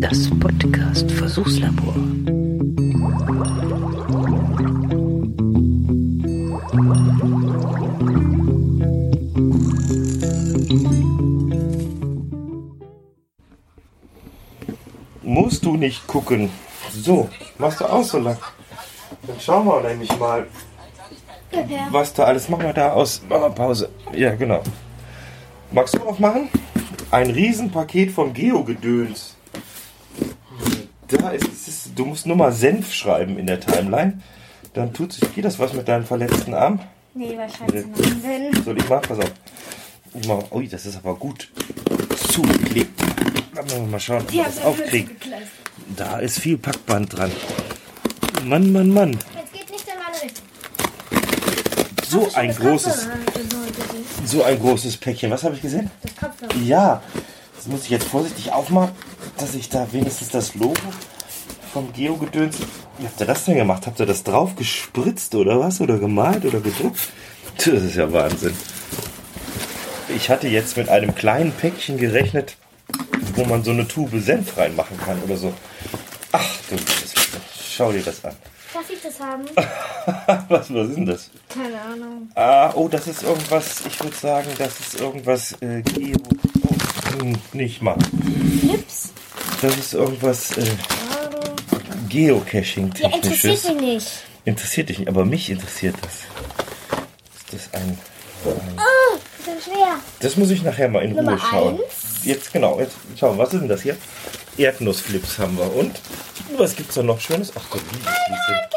Das Podcast Versuchslabor. Musst du nicht gucken. So, machst du auch so lang. Dann schauen wir nämlich mal, was da alles. Machen wir da aus. Machen wir Pause. Ja, genau. Magst du aufmachen? Ein Riesenpaket vom Geo-Gedöns. Da ist, es ist, du musst nur mal Senf schreiben in der Timeline. Dann tut sich, geht das was mit deinem verletzten Arm? Nee, wahrscheinlich nicht. Soll ich mal? Pass auf. Ich mach, ui, das ist aber gut zugeklebt. Mal schauen, ob haben das gekleistert. Da ist viel Packband dran. Mann, Mann, Mann. Jetzt geht nicht in meine Richtung. So ein großes, so ein großes Päckchen. Was habe ich gesehen? Das Kopfhörer. Ja, das muss ich jetzt vorsichtig aufmachen, dass ich da wenigstens das Logo vom Geo-Gedöns. Wie habt ihr das denn gemacht? Habt ihr das drauf gespritzt oder was? Oder gemalt oder gedruckt? Das ist ja Wahnsinn. Ich hatte jetzt mit einem kleinen Päckchen gerechnet, wo man so eine Tube Senf reinmachen kann oder so. Ach du, schau dir das an. Darf ich das haben? Was, was ist denn das? Keine Ahnung. Ah, oh, das ist irgendwas, ich würde sagen, das ist irgendwas äh, Geo. Oh, hm, nicht mal. Flips? Das ist irgendwas äh. Geocaching-technisches. Ja, interessiert mich nicht. Interessiert dich nicht, aber mich interessiert das. Ist das ein. ein Oh, das ist schwer. das muss ich nachher mal in Nummer Ruhe schauen. eins. Jetzt genau, jetzt schauen, wir, was ist denn das hier? Erdnussflips haben wir. Und was gibt's da noch Schönes? Ach, du. Ketchup!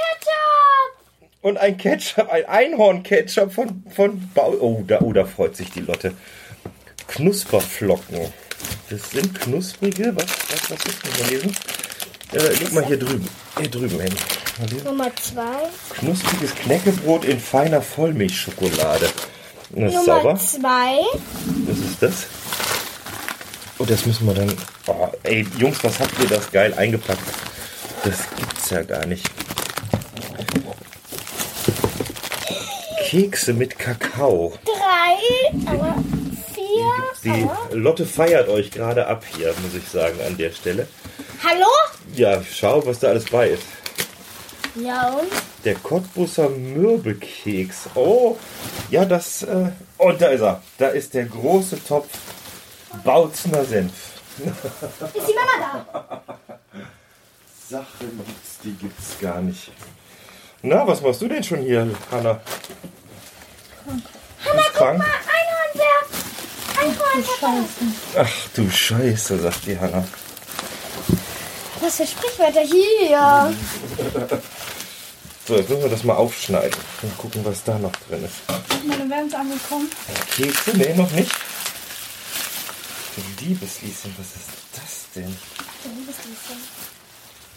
Und ein Ketchup, ein Einhorn-Ketchup von, von Bau. Oh da, oh, da freut sich die Lotte. Knusperflocken. Das sind knusprige. Was, was, was ist denn hier lesen? Äh, guck mal hier drüben. Hier drüben hin. Nummer zwei. Knuspriges Knäckebrot in feiner Vollmilchschokolade. Das ist Nummer sauber. zwei. Was ist das? Oh, das müssen wir dann. Oh, ey, Jungs, was habt ihr das geil eingepackt? Das gibt's ja gar nicht. Kekse mit Kakao. Drei. Aber vier. Die. Lotte feiert euch gerade ab hier, muss ich sagen, an der Stelle. Hallo? Ja, schau, was da alles bei ist. Ja und? Der Cottbusser Mürbekeks. Oh, ja, das. Äh, und da ist er. Da ist der große Topf Bautzner Senf. Ist die Mama da? Sachen gibt's, die gibt's gar nicht. Na, was machst du denn schon hier, Hanna? Hanna, krank? Einhorn, der. Einhorn, der. Ach du Scheiße, sagt die Hanna. Was für Sprichwörter hier? So, jetzt müssen wir das mal aufschneiden und gucken, was da noch drin ist. Meine Wärme ist angekommen. Kekse? Nee, noch nicht. Du liebes Lieschen, was ist das denn?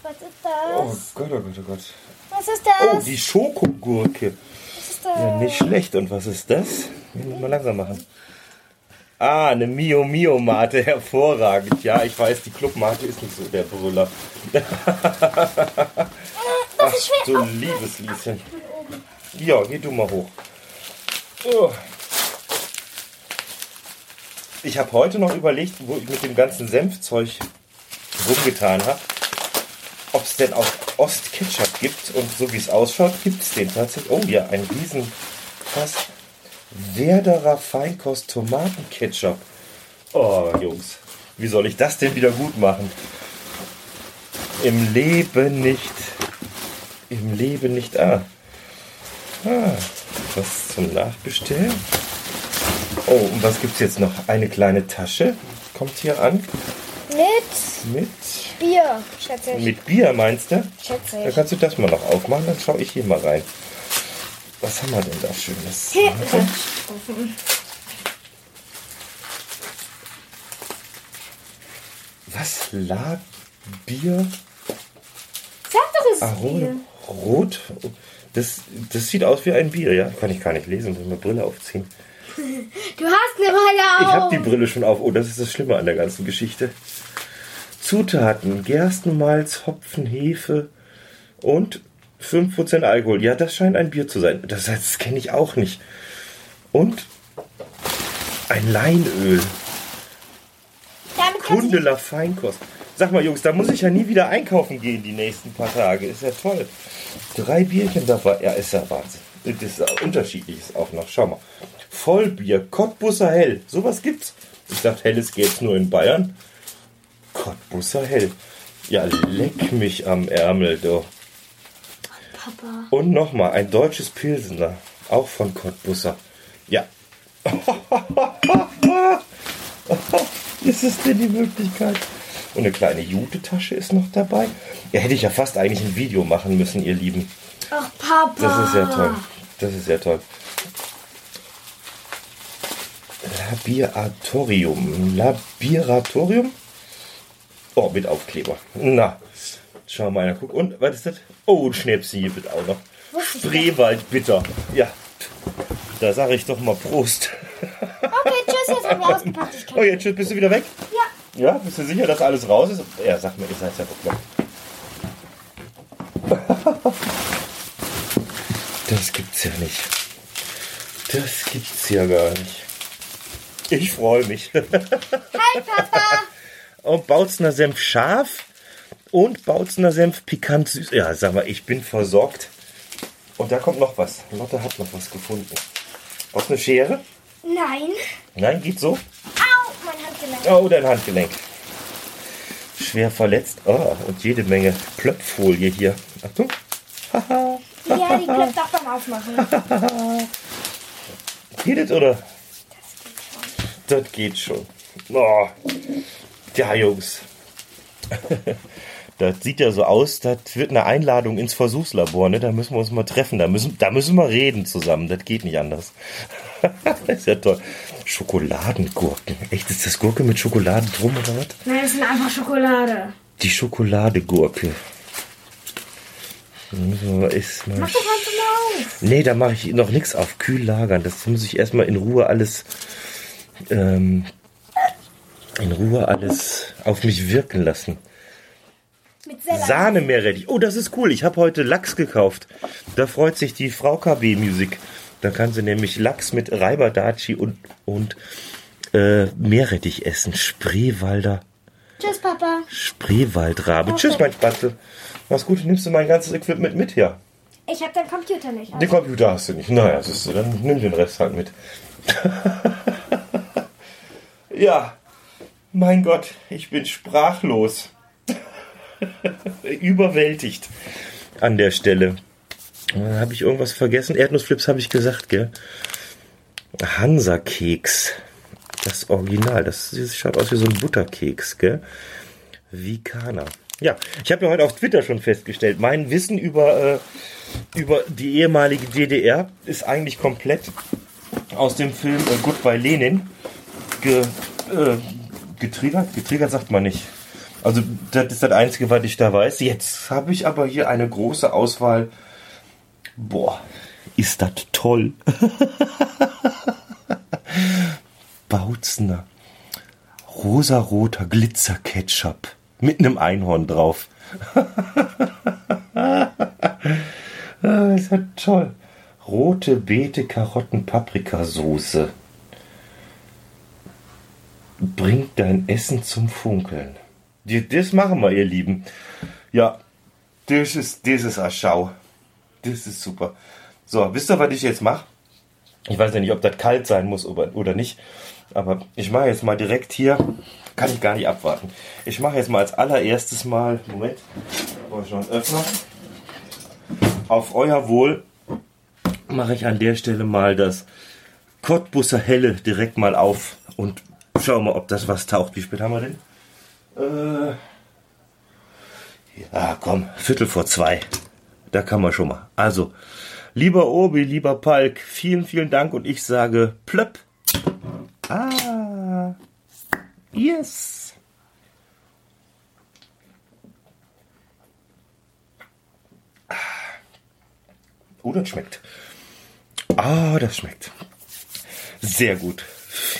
Was ist Oh das? Gott, oh Gott, oh Gott. Was ist Oh, das? die Schokogurke. Was ist das? Ja, nicht schlecht. Und was ist das? Wir müssen mal langsam machen. Ah, eine Mio Mio Mate, hervorragend. Ja, ich weiß, die Clubmate ist nicht so der Brüller. Ach, ist schwer. du liebes Lieschen. Ja, geh du mal hoch. Oh. Ich habe heute noch überlegt, wo ich mit dem ganzen Senfzeug rumgetan habe, denn auch Ost-Ketchup gibt. Und so wie es ausschaut, gibt es den tatsächlich. Oh ja, ein riesen Fass. Werderer Feinkost Tomatenketchup. Oh, Jungs, wie soll ich das denn wieder gut machen? Im Leben nicht. Im Leben nicht. Ah. ah. Was zum Nachbestellen? Oh, und was gibt's jetzt noch? Eine kleine Tasche kommt hier an. Mit Mit, Bier, schätze ich. mit Bier, meinst du? Schätze Da ich. kannst du das mal noch aufmachen, dann schaue ich hier mal rein. Was haben wir denn da Schönes? Warte. Was? Lagerbier? Sag doch, es Aroma? Bier. Rot? Das, das sieht aus wie ein Bier, ja? Kann ich gar nicht lesen, muss ich meine Brille aufziehen. Du hast eine Brille auf. Ich habe die Brille schon auf. Oh, das ist das Schlimme an der ganzen Geschichte. Zutaten: Gerstenmalz, Hopfen, Hefe und 5% Alkohol. Ja, das scheint ein Bier zu sein. Das, das kenne ich auch nicht. Und ein Leinöl. Damit Kundeler Feinkost. Sag mal, Jungs, da muss ich ja nie wieder einkaufen gehen die nächsten paar Tage. Ist ja toll. Drei Bierchen dabei. Ja, ist ja Wahnsinn. Das ist unterschiedliches auch noch. Schau mal. Vollbier, Cottbusser Hell. Sowas gibt's. Ich dachte, Helles gäb's nur in Bayern. Cottbusser Hell. Ja, leck mich am Ärmel, du. Papa. Und nochmal ein deutsches Pilsener. Auch von Cottbusser. Ja. ist es denn die Möglichkeit? Und eine kleine Jute-Tasche ist noch dabei. Ja, hätte ich ja fast eigentlich ein Video machen müssen, ihr Lieben. Ach, Papa. Das ist ja toll. Das ist ja toll. Labiatorium. Labiratorium? Oh, mit Aufkleber. Na, schau mal, guck. Und, was ist das? Oh, ein Schnäpschen hier bitte auch noch. Spreewald bitter. Ja, da sage ich doch mal Prost. Okay, tschüss, jetzt haben wir ausgepackt. Ich kann Oh, jetzt tschüss, bist du wieder weg? Ja. Ja, bist du sicher, dass alles raus ist? Ja, sag mir, ihr seid ja bekloppt. Das gibt's ja nicht. Das gibt's ja gar nicht. Ich freue mich. Hi, Papa. Und Bautzner Senf scharf und Bautzner Senf pikant süß. Ja, sag mal, ich bin versorgt. Und da kommt noch was. Lotte hat noch was gefunden. Aus eine Schere? Nein. Nein, geht so. Au, mein Handgelenk. Oh, dein Handgelenk. Schwer verletzt. Oh, und jede Menge Plöpffolie hier. Achtung. Haha. Ja, die klappt auch beim Aufmachen. Geht es oder? Das geht schon. Oh. Ja, Jungs. Das sieht ja so aus, das wird eine Einladung ins Versuchslabor, ne? Da müssen wir uns mal treffen. Da müssen, da müssen wir reden zusammen. Das geht nicht anders. das ist ja toll. Schokoladengurken. Echt, ist das Gurke mit Schokolade drum oder was? Nein, das ist einfach Schokolade. Die Schokoladegurke. So, ist mal Mach doch mal auf. Nee, da mache ich noch nichts auf. Kühl lagern. Das muss ich erstmal in Ruhe alles. Ähm, in Ruhe alles auf mich wirken lassen. Mit. Sahne Meerrettich. Oh, das ist cool. Ich habe heute Lachs gekauft. Da freut sich die Frau KB Musik. Da kann sie nämlich Lachs mit Reiberdaci und, und äh, Meerrettich essen. Spreewalder. Tschüss, Papa. Spreewaldrabe. Tschüss, mein Spatzel. Mach's gut, nimmst du mein ganzes Equipment mit hier. Ich habe deinen Computer nicht. Den Computer hast du nicht. Naja, siehst du, dann nimm den Rest halt mit. ja, mein Gott, ich bin sprachlos. Überwältigt an der Stelle. Habe ich irgendwas vergessen? Erdnussflips habe ich gesagt, gell? Hansa-Keks. Das Original. Das, das schaut aus wie so ein Butterkeks, gell? Vikana. Ja, ich habe ja heute auf Twitter schon festgestellt, mein Wissen über, äh, über die ehemalige DDR ist eigentlich komplett aus dem Film äh, Goodbye Lenin ge, äh, getriggert. Getriggert sagt man nicht. Also das ist das Einzige, was ich da weiß. Jetzt habe ich aber hier eine große Auswahl. Boah, ist das toll. Bautzner. Rosaroter Glitzerketchup mit einem Einhorn drauf. ah, ist ja toll. Rote Beete, Karotten, Paprikasoße. Bringt dein Essen zum Funkeln. Das machen wir, ihr Lieben. Ja, das ist, das ist eine Schau. Das ist super. So, wisst ihr, was ich jetzt mache? Ich weiß ja nicht, ob das kalt sein muss oder nicht. Aber ich mache jetzt mal direkt hier. Kann ich gar nicht abwarten. Ich mache jetzt mal als allererstes mal. Moment. Brauche ich noch einen Öffner. Auf euer Wohl mache ich an der Stelle mal das Cottbusser Helle direkt mal auf und schau mal, ob das was taucht. Wie spät haben wir denn? Äh, ja, komm, Viertel vor zwei. Da kann man schon mal. Also, lieber Obi, lieber Palk, vielen, vielen Dank und ich sage plöpp. Ah, yes. Oh, das schmeckt. Ah, das schmeckt. Sehr gut.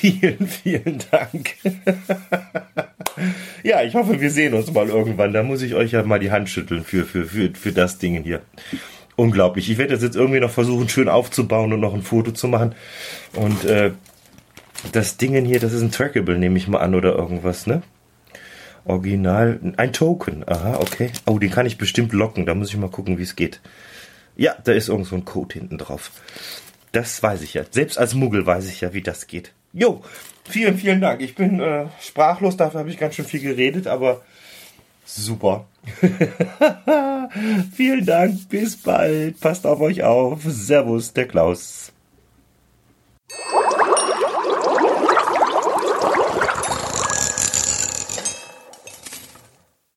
Vielen, vielen Dank. ja, ich hoffe, wir sehen uns mal irgendwann. Da muss ich euch ja mal die Hand schütteln für, für, für, für das Ding hier. Unglaublich. Ich werde das jetzt irgendwie noch versuchen, schön aufzubauen und noch ein Foto zu machen. Und äh, das Ding hier, das ist ein Trackable, nehme ich mal an, oder irgendwas, ne? Original, ein Token. Aha, okay. Oh, den kann ich bestimmt locken. Da muss ich mal gucken, wie es geht. Ja, da ist irgend so ein Code hinten drauf. Das weiß ich ja. Selbst als Muggel weiß ich ja, wie das geht. Jo, vielen, vielen Dank. Ich bin äh, sprachlos, dafür habe ich ganz schön viel geredet, aber super. vielen Dank, bis bald. Passt auf euch auf. Servus, der Klaus.